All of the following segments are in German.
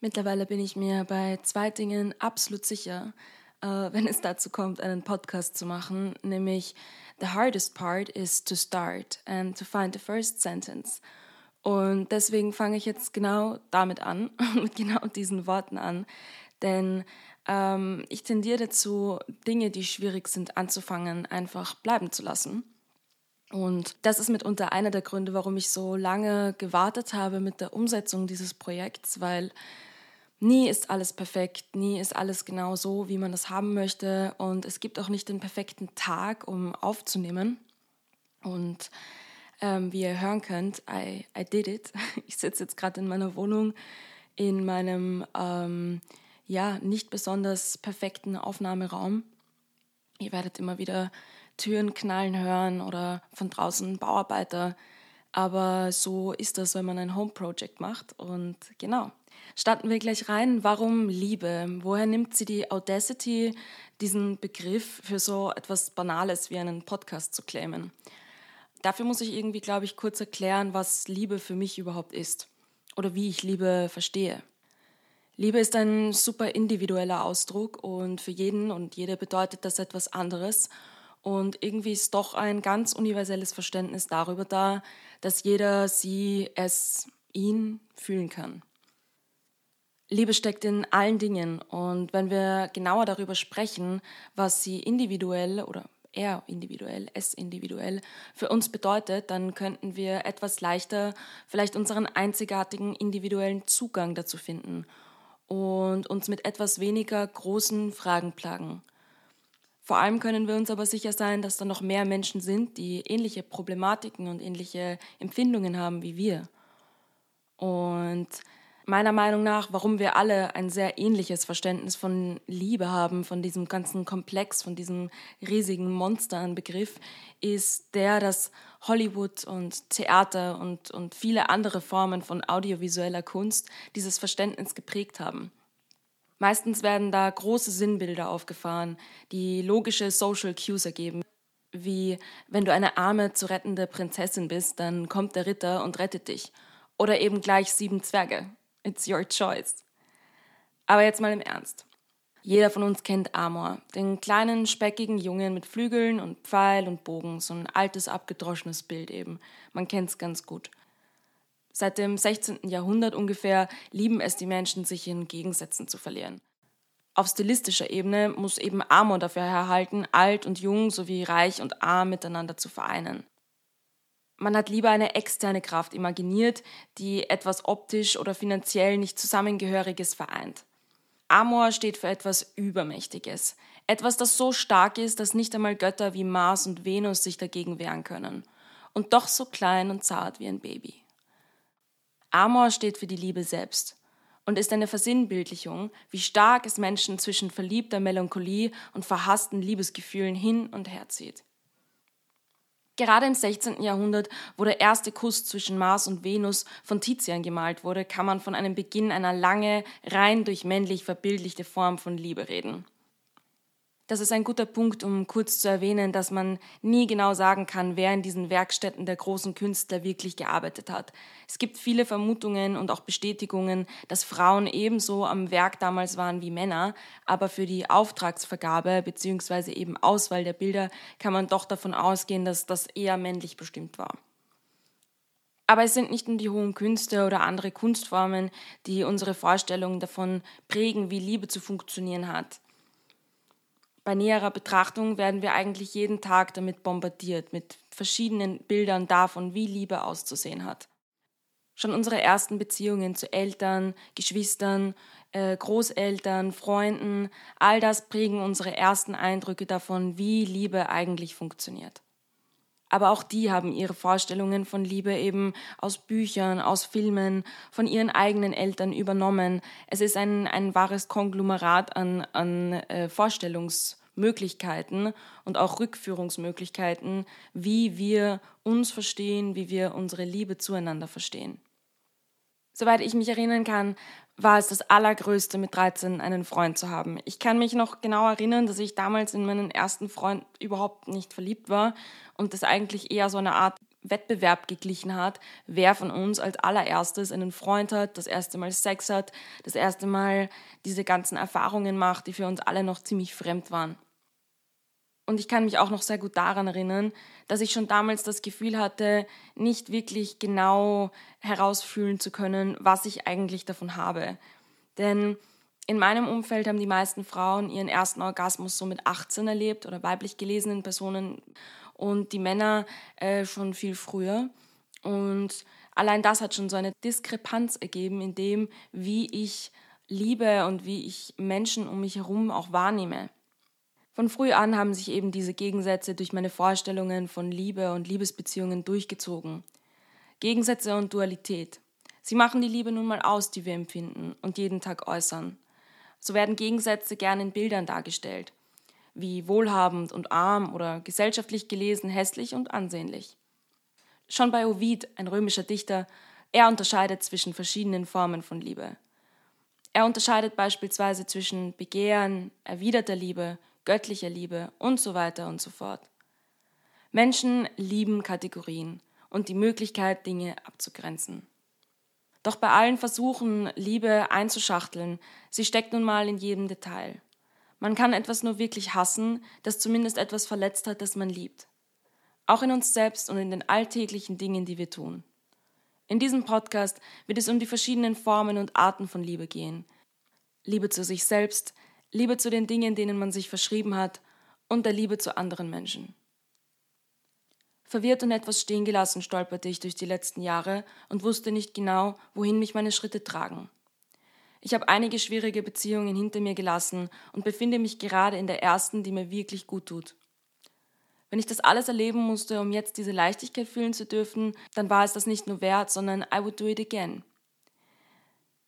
Mittlerweile bin ich mir bei zwei Dingen absolut sicher, äh, wenn es dazu kommt, einen Podcast zu machen, nämlich The hardest part is to start and to find the first sentence. Und deswegen fange ich jetzt genau damit an, mit genau diesen Worten an, denn ähm, ich tendiere dazu, Dinge, die schwierig sind anzufangen, einfach bleiben zu lassen. Und das ist mitunter einer der Gründe, warum ich so lange gewartet habe mit der Umsetzung dieses Projekts, weil nie ist alles perfekt, nie ist alles genau so, wie man das haben möchte und es gibt auch nicht den perfekten Tag, um aufzunehmen. Und ähm, wie ihr hören könnt, I, I did it. Ich sitze jetzt gerade in meiner Wohnung in meinem ähm, ja nicht besonders perfekten Aufnahmeraum. Ihr werdet immer wieder Türen knallen hören oder von draußen Bauarbeiter. Aber so ist das, wenn man ein Home Project macht. Und genau, starten wir gleich rein. Warum Liebe? Woher nimmt sie die Audacity, diesen Begriff für so etwas Banales wie einen Podcast zu claimen? Dafür muss ich irgendwie, glaube ich, kurz erklären, was Liebe für mich überhaupt ist oder wie ich Liebe verstehe. Liebe ist ein super individueller Ausdruck und für jeden und jede bedeutet das etwas anderes. Und irgendwie ist doch ein ganz universelles Verständnis darüber da, dass jeder sie, es, ihn fühlen kann. Liebe steckt in allen Dingen und wenn wir genauer darüber sprechen, was sie individuell oder er individuell, es individuell für uns bedeutet, dann könnten wir etwas leichter vielleicht unseren einzigartigen individuellen Zugang dazu finden und uns mit etwas weniger großen Fragen plagen. Vor allem können wir uns aber sicher sein, dass da noch mehr Menschen sind, die ähnliche Problematiken und ähnliche Empfindungen haben wie wir. Und meiner Meinung nach, warum wir alle ein sehr ähnliches Verständnis von Liebe haben, von diesem ganzen Komplex, von diesem riesigen Monster an Begriff, ist der, dass Hollywood und Theater und, und viele andere Formen von audiovisueller Kunst dieses Verständnis geprägt haben. Meistens werden da große Sinnbilder aufgefahren, die logische Social Cues ergeben, wie wenn du eine arme, zu rettende Prinzessin bist, dann kommt der Ritter und rettet dich. Oder eben gleich sieben Zwerge, It's your choice. Aber jetzt mal im Ernst. Jeder von uns kennt Amor, den kleinen, speckigen Jungen mit Flügeln und Pfeil und Bogen, so ein altes, abgedroschenes Bild eben. Man kennt's ganz gut. Seit dem 16. Jahrhundert ungefähr lieben es die Menschen, sich in Gegensätzen zu verlieren. Auf stilistischer Ebene muss eben Amor dafür herhalten, alt und jung sowie reich und arm miteinander zu vereinen. Man hat lieber eine externe Kraft imaginiert, die etwas optisch oder finanziell nicht Zusammengehöriges vereint. Amor steht für etwas Übermächtiges, etwas, das so stark ist, dass nicht einmal Götter wie Mars und Venus sich dagegen wehren können, und doch so klein und zart wie ein Baby. Amor steht für die Liebe selbst und ist eine Versinnbildlichung, wie stark es Menschen zwischen verliebter Melancholie und verhassten Liebesgefühlen hin und her zieht. Gerade im 16. Jahrhundert, wo der erste Kuss zwischen Mars und Venus von Tizian gemalt wurde, kann man von einem Beginn einer lange, rein durch männlich verbildlichte Form von Liebe reden. Das ist ein guter Punkt, um kurz zu erwähnen, dass man nie genau sagen kann, wer in diesen Werkstätten der großen Künstler wirklich gearbeitet hat. Es gibt viele Vermutungen und auch Bestätigungen, dass Frauen ebenso am Werk damals waren wie Männer, aber für die Auftragsvergabe bzw. eben Auswahl der Bilder kann man doch davon ausgehen, dass das eher männlich bestimmt war. Aber es sind nicht nur die hohen Künste oder andere Kunstformen, die unsere Vorstellungen davon prägen, wie Liebe zu funktionieren hat. Bei näherer Betrachtung werden wir eigentlich jeden Tag damit bombardiert, mit verschiedenen Bildern davon, wie Liebe auszusehen hat. Schon unsere ersten Beziehungen zu Eltern, Geschwistern, äh, Großeltern, Freunden, all das prägen unsere ersten Eindrücke davon, wie Liebe eigentlich funktioniert. Aber auch die haben ihre Vorstellungen von Liebe eben aus Büchern, aus Filmen, von ihren eigenen Eltern übernommen. Es ist ein, ein wahres Konglomerat an, an äh, Vorstellungs- Möglichkeiten und auch Rückführungsmöglichkeiten, wie wir uns verstehen, wie wir unsere Liebe zueinander verstehen. Soweit ich mich erinnern kann, war es das Allergrößte, mit 13 einen Freund zu haben. Ich kann mich noch genau erinnern, dass ich damals in meinen ersten Freund überhaupt nicht verliebt war und das eigentlich eher so eine Art Wettbewerb geglichen hat, wer von uns als allererstes einen Freund hat, das erste Mal Sex hat, das erste Mal diese ganzen Erfahrungen macht, die für uns alle noch ziemlich fremd waren. Und ich kann mich auch noch sehr gut daran erinnern, dass ich schon damals das Gefühl hatte, nicht wirklich genau herausfühlen zu können, was ich eigentlich davon habe. Denn in meinem Umfeld haben die meisten Frauen ihren ersten Orgasmus so mit 18 erlebt oder weiblich gelesenen Personen und die Männer äh, schon viel früher. Und allein das hat schon so eine Diskrepanz ergeben in dem, wie ich liebe und wie ich Menschen um mich herum auch wahrnehme. Von früh an haben sich eben diese Gegensätze durch meine Vorstellungen von Liebe und Liebesbeziehungen durchgezogen. Gegensätze und Dualität. Sie machen die Liebe nun mal aus, die wir empfinden und jeden Tag äußern. So werden Gegensätze gern in Bildern dargestellt, wie wohlhabend und arm oder gesellschaftlich gelesen hässlich und ansehnlich. Schon bei Ovid, ein römischer Dichter, er unterscheidet zwischen verschiedenen Formen von Liebe. Er unterscheidet beispielsweise zwischen Begehren, erwiderter Liebe, göttlicher Liebe und so weiter und so fort. Menschen lieben Kategorien und die Möglichkeit, Dinge abzugrenzen. Doch bei allen Versuchen, Liebe einzuschachteln, sie steckt nun mal in jedem Detail. Man kann etwas nur wirklich hassen, das zumindest etwas verletzt hat, das man liebt. Auch in uns selbst und in den alltäglichen Dingen, die wir tun. In diesem Podcast wird es um die verschiedenen Formen und Arten von Liebe gehen. Liebe zu sich selbst, Liebe zu den Dingen, denen man sich verschrieben hat und der Liebe zu anderen Menschen. Verwirrt und etwas stehen gelassen stolperte ich durch die letzten Jahre und wusste nicht genau, wohin mich meine Schritte tragen. Ich habe einige schwierige Beziehungen hinter mir gelassen und befinde mich gerade in der ersten, die mir wirklich gut tut. Wenn ich das alles erleben musste, um jetzt diese Leichtigkeit fühlen zu dürfen, dann war es das nicht nur wert, sondern I would do it again.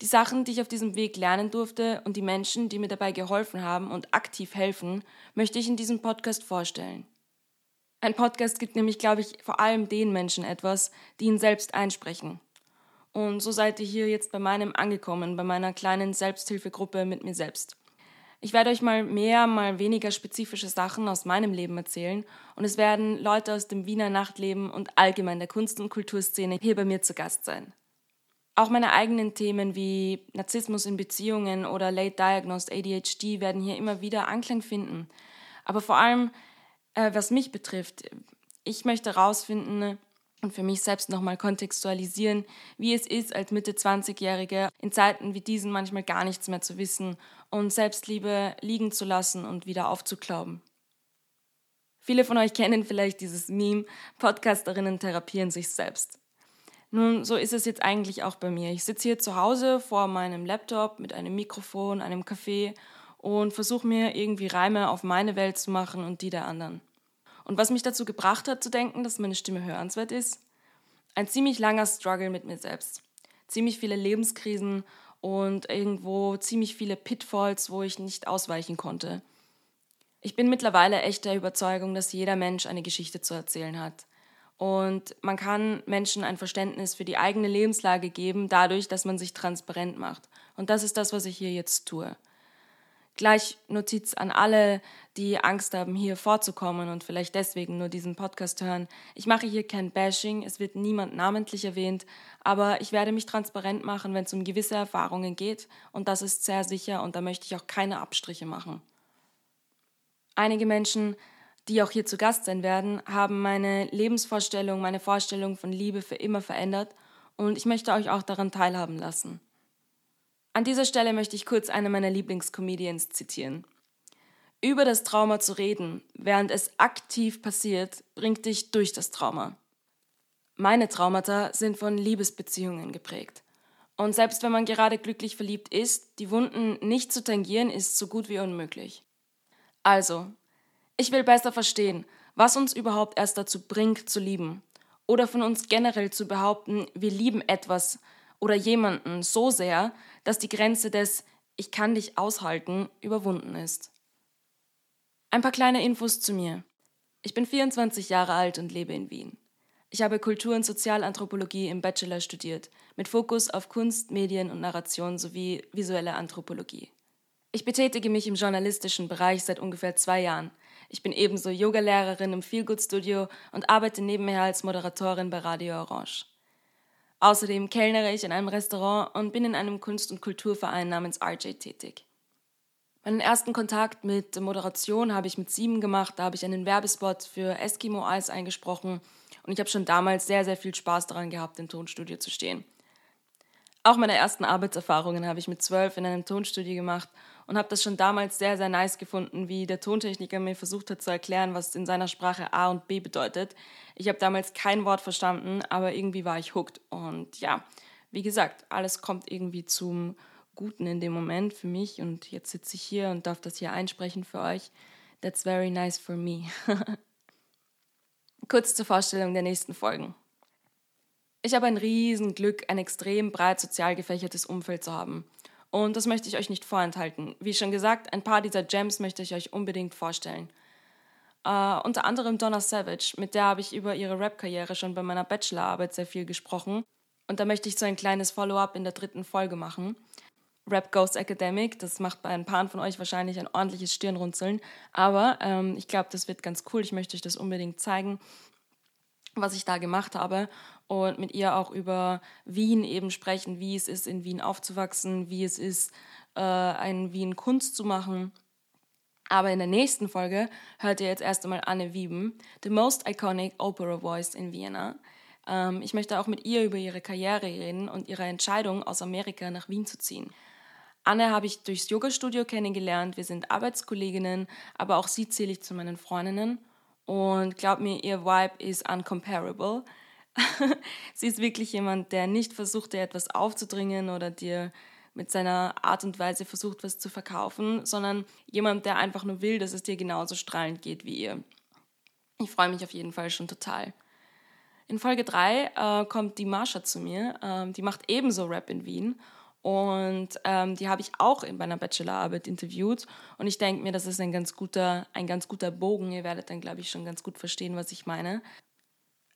Die Sachen, die ich auf diesem Weg lernen durfte und die Menschen, die mir dabei geholfen haben und aktiv helfen, möchte ich in diesem Podcast vorstellen. Ein Podcast gibt nämlich, glaube ich, vor allem den Menschen etwas, die ihn selbst einsprechen. Und so seid ihr hier jetzt bei meinem angekommen, bei meiner kleinen Selbsthilfegruppe mit mir selbst. Ich werde euch mal mehr, mal weniger spezifische Sachen aus meinem Leben erzählen und es werden Leute aus dem Wiener Nachtleben und allgemein der Kunst- und Kulturszene hier bei mir zu Gast sein. Auch meine eigenen Themen wie Narzissmus in Beziehungen oder Late Diagnosed ADHD werden hier immer wieder Anklang finden. Aber vor allem äh, was mich betrifft, ich möchte herausfinden und für mich selbst nochmal kontextualisieren, wie es ist, als Mitte 20-Jährige in Zeiten wie diesen manchmal gar nichts mehr zu wissen und Selbstliebe liegen zu lassen und wieder aufzuklauben. Viele von euch kennen vielleicht dieses Meme, Podcasterinnen therapieren sich selbst. Nun, so ist es jetzt eigentlich auch bei mir. Ich sitze hier zu Hause vor meinem Laptop mit einem Mikrofon, einem Kaffee und versuche mir irgendwie Reime auf meine Welt zu machen und die der anderen. Und was mich dazu gebracht hat zu denken, dass meine Stimme hörenswert ist? Ein ziemlich langer Struggle mit mir selbst. Ziemlich viele Lebenskrisen und irgendwo ziemlich viele Pitfalls, wo ich nicht ausweichen konnte. Ich bin mittlerweile echt der Überzeugung, dass jeder Mensch eine Geschichte zu erzählen hat. Und man kann Menschen ein Verständnis für die eigene Lebenslage geben, dadurch, dass man sich transparent macht. Und das ist das, was ich hier jetzt tue. Gleich Notiz an alle, die Angst haben, hier vorzukommen und vielleicht deswegen nur diesen Podcast hören. Ich mache hier kein Bashing, es wird niemand namentlich erwähnt, aber ich werde mich transparent machen, wenn es um gewisse Erfahrungen geht und das ist sehr sicher und da möchte ich auch keine Abstriche machen. Einige Menschen, die auch hier zu Gast sein werden, haben meine Lebensvorstellung, meine Vorstellung von Liebe für immer verändert und ich möchte euch auch daran teilhaben lassen. An dieser Stelle möchte ich kurz eine meiner Lieblingscomedians zitieren. Über das Trauma zu reden, während es aktiv passiert, bringt dich durch das Trauma. Meine Traumata sind von Liebesbeziehungen geprägt. Und selbst wenn man gerade glücklich verliebt ist, die Wunden nicht zu tangieren, ist so gut wie unmöglich. Also, ich will besser verstehen, was uns überhaupt erst dazu bringt zu lieben. Oder von uns generell zu behaupten, wir lieben etwas oder jemanden so sehr, dass die Grenze des Ich kann dich aushalten überwunden ist. Ein paar kleine Infos zu mir. Ich bin 24 Jahre alt und lebe in Wien. Ich habe Kultur- und Sozialanthropologie im Bachelor studiert, mit Fokus auf Kunst, Medien und Narration sowie visuelle Anthropologie. Ich betätige mich im journalistischen Bereich seit ungefähr zwei Jahren. Ich bin ebenso Yogalehrerin im Feelgood Studio und arbeite nebenher als Moderatorin bei Radio Orange. Außerdem kellnere ich in einem Restaurant und bin in einem Kunst- und Kulturverein namens RJ tätig. Meinen ersten Kontakt mit Moderation habe ich mit sieben gemacht. Da habe ich einen Werbespot für Eskimo Eis eingesprochen und ich habe schon damals sehr, sehr viel Spaß daran gehabt, im Tonstudio zu stehen. Auch meine ersten Arbeitserfahrungen habe ich mit zwölf in einem Tonstudio gemacht und habe das schon damals sehr, sehr nice gefunden, wie der Tontechniker mir versucht hat zu erklären, was in seiner Sprache A und B bedeutet. Ich habe damals kein Wort verstanden, aber irgendwie war ich hooked. Und ja, wie gesagt, alles kommt irgendwie zum Guten in dem Moment für mich und jetzt sitze ich hier und darf das hier einsprechen für euch. That's very nice for me. Kurz zur Vorstellung der nächsten Folgen. Ich habe ein Riesenglück, ein extrem breit sozial gefächertes Umfeld zu haben. Und das möchte ich euch nicht vorenthalten. Wie schon gesagt, ein paar dieser Gems möchte ich euch unbedingt vorstellen. Uh, unter anderem Donna Savage, mit der habe ich über ihre Rap-Karriere schon bei meiner Bachelorarbeit sehr viel gesprochen. Und da möchte ich so ein kleines Follow-up in der dritten Folge machen. Rap Ghost Academic. Das macht bei ein paar von euch wahrscheinlich ein ordentliches Stirnrunzeln. Aber ähm, ich glaube, das wird ganz cool. Ich möchte euch das unbedingt zeigen, was ich da gemacht habe. Und mit ihr auch über Wien eben sprechen, wie es ist, in Wien aufzuwachsen, wie es ist, äh, ein Wien Kunst zu machen. Aber in der nächsten Folge hört ihr jetzt erst einmal Anne Wieben, the most iconic opera voice in Vienna. Ähm, ich möchte auch mit ihr über ihre Karriere reden und ihre Entscheidung, aus Amerika nach Wien zu ziehen. Anne habe ich durchs Yoga-Studio kennengelernt. Wir sind Arbeitskolleginnen, aber auch sie zähle ich zu meinen Freundinnen. Und glaub mir, ihr Vibe ist uncomparable. sie ist wirklich jemand, der nicht versucht, dir etwas aufzudringen oder dir mit seiner Art und Weise versucht, was zu verkaufen, sondern jemand, der einfach nur will, dass es dir genauso strahlend geht wie ihr. Ich freue mich auf jeden Fall schon total. In Folge 3 äh, kommt die Marsha zu mir. Ähm, die macht ebenso Rap in Wien und ähm, die habe ich auch in meiner Bachelorarbeit interviewt. Und ich denke mir, das ist ein ganz guter, ein ganz guter Bogen. Ihr werdet dann, glaube ich, schon ganz gut verstehen, was ich meine.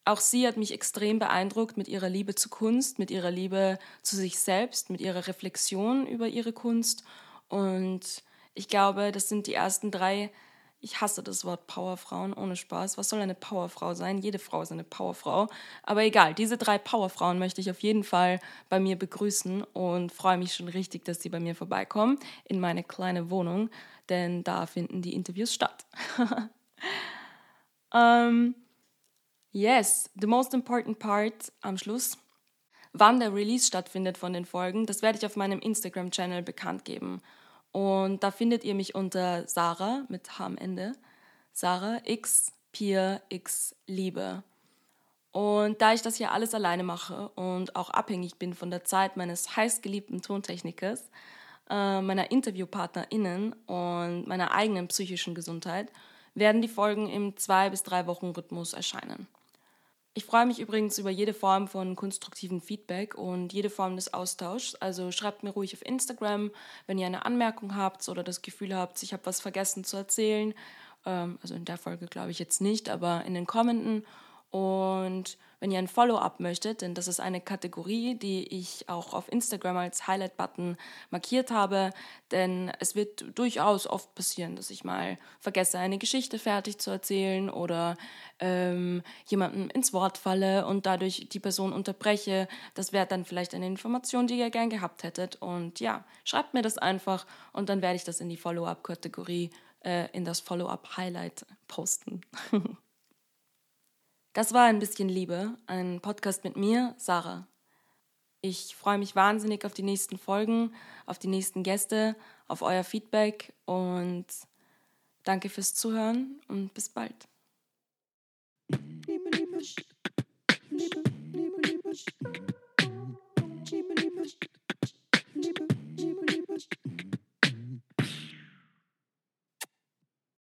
Auch sie hat mich extrem beeindruckt mit ihrer Liebe zu Kunst, mit ihrer Liebe zu sich selbst, mit ihrer Reflexion über ihre Kunst. Und ich glaube, das sind die ersten drei ich hasse das Wort Powerfrauen ohne Spaß. Was soll eine Powerfrau sein? Jede Frau ist eine Powerfrau. Aber egal, diese drei Powerfrauen möchte ich auf jeden Fall bei mir begrüßen und freue mich schon richtig, dass sie bei mir vorbeikommen in meine kleine Wohnung, denn da finden die Interviews statt. um, ähm, yes, the most important part am Schluss. Wann der Release stattfindet von den Folgen, das werde ich auf meinem Instagram-Channel bekannt geben. Und da findet ihr mich unter Sarah mit H am Ende. Sarah X Pier X Liebe. Und da ich das hier alles alleine mache und auch abhängig bin von der Zeit meines heißgeliebten Tontechnikers, äh, meiner InterviewpartnerInnen und meiner eigenen psychischen Gesundheit, werden die Folgen im zwei bis drei Wochen Rhythmus erscheinen. Ich freue mich übrigens über jede Form von konstruktivem Feedback und jede Form des Austauschs. Also schreibt mir ruhig auf Instagram, wenn ihr eine Anmerkung habt oder das Gefühl habt, ich habe was vergessen zu erzählen. Ähm, also in der Folge glaube ich jetzt nicht, aber in den kommenden. Und wenn ihr ein Follow-up möchtet, denn das ist eine Kategorie, die ich auch auf Instagram als Highlight-Button markiert habe, denn es wird durchaus oft passieren, dass ich mal vergesse, eine Geschichte fertig zu erzählen oder ähm, jemandem ins Wort falle und dadurch die Person unterbreche. Das wäre dann vielleicht eine Information, die ihr gern gehabt hättet. Und ja, schreibt mir das einfach und dann werde ich das in die Follow-up-Kategorie, äh, in das Follow-up-Highlight posten. Das war ein bisschen Liebe, ein Podcast mit mir, Sarah. Ich freue mich wahnsinnig auf die nächsten Folgen, auf die nächsten Gäste, auf euer Feedback und danke fürs Zuhören und bis bald. Liebe, liebe, liebe, liebe, liebe.